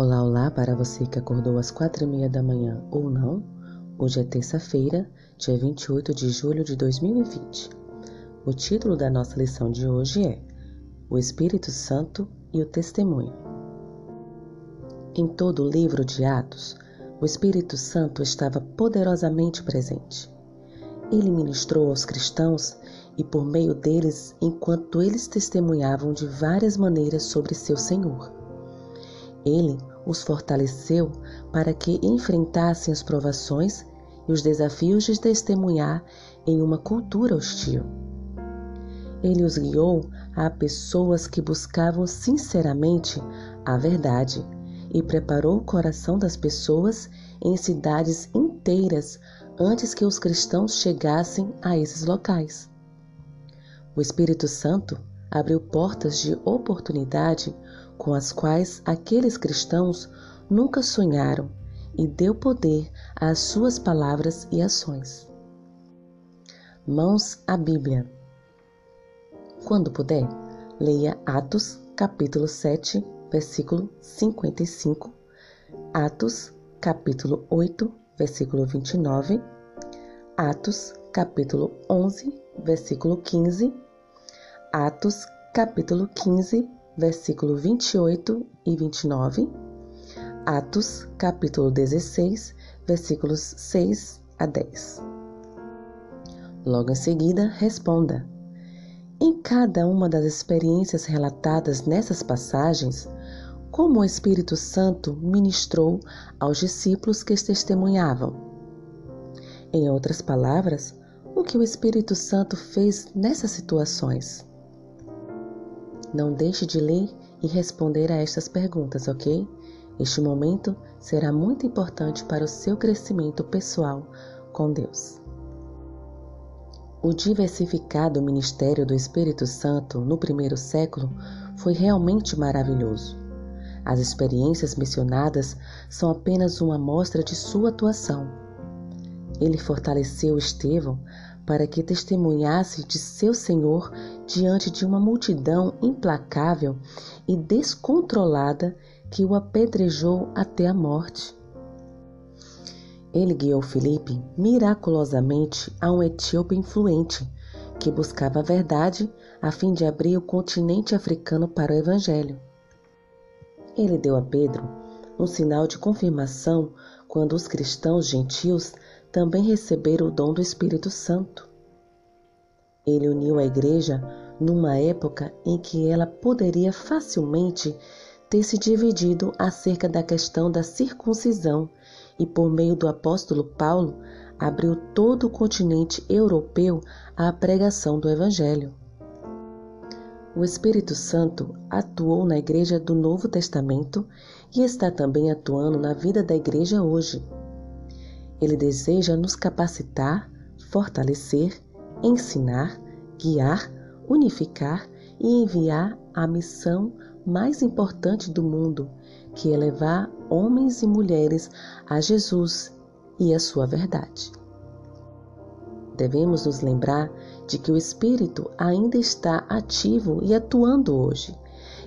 Olá, olá para você que acordou às quatro e meia da manhã ou não. Hoje é terça-feira, dia 28 de julho de 2020. O título da nossa lição de hoje é O Espírito Santo e o Testemunho. Em todo o livro de Atos, o Espírito Santo estava poderosamente presente. Ele ministrou aos cristãos e por meio deles, enquanto eles testemunhavam de várias maneiras sobre seu Senhor. Ele os fortaleceu para que enfrentassem as provações e os desafios de testemunhar em uma cultura hostil. Ele os guiou a pessoas que buscavam sinceramente a verdade e preparou o coração das pessoas em cidades inteiras antes que os cristãos chegassem a esses locais. O Espírito Santo abriu portas de oportunidade com as quais aqueles cristãos nunca sonharam e deu poder às suas palavras e ações. Mãos à Bíblia. Quando puder, leia Atos, capítulo 7, versículo 55, Atos, capítulo 8, versículo 29, Atos, capítulo 11, versículo 15, Atos, capítulo 15, versículo 28 e 29, Atos, capítulo 16, versículos 6 a 10. Logo em seguida, responda. Em cada uma das experiências relatadas nessas passagens, como o Espírito Santo ministrou aos discípulos que testemunhavam. Em outras palavras, o que o Espírito Santo fez nessas situações. Não deixe de ler e responder a estas perguntas, ok? Este momento será muito importante para o seu crescimento pessoal com Deus. O diversificado ministério do Espírito Santo no primeiro século foi realmente maravilhoso. As experiências mencionadas são apenas uma amostra de sua atuação. Ele fortaleceu Estevão para que testemunhasse de seu Senhor diante de uma multidão implacável e descontrolada que o apedrejou até a morte. Ele guiou Filipe miraculosamente a um etíope influente que buscava a verdade a fim de abrir o continente africano para o Evangelho. Ele deu a Pedro um sinal de confirmação quando os cristãos gentios também receberam o dom do Espírito Santo. Ele uniu a igreja numa época em que ela poderia facilmente ter se dividido acerca da questão da circuncisão e, por meio do apóstolo Paulo, abriu todo o continente europeu à pregação do Evangelho. O Espírito Santo atuou na Igreja do Novo Testamento e está também atuando na vida da Igreja hoje. Ele deseja nos capacitar, fortalecer, ensinar, guiar, unificar e enviar a missão mais importante do mundo, que é levar homens e mulheres a Jesus e a sua verdade. Devemos nos lembrar de que o Espírito ainda está ativo e atuando hoje,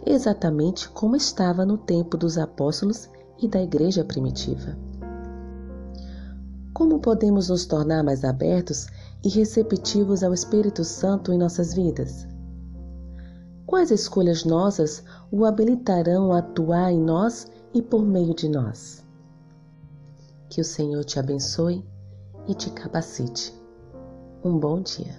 exatamente como estava no tempo dos apóstolos e da igreja primitiva. Como podemos nos tornar mais abertos e receptivos ao Espírito Santo em nossas vidas? Quais escolhas nossas o habilitarão a atuar em nós e por meio de nós? Que o Senhor te abençoe e te capacite. Um bom dia.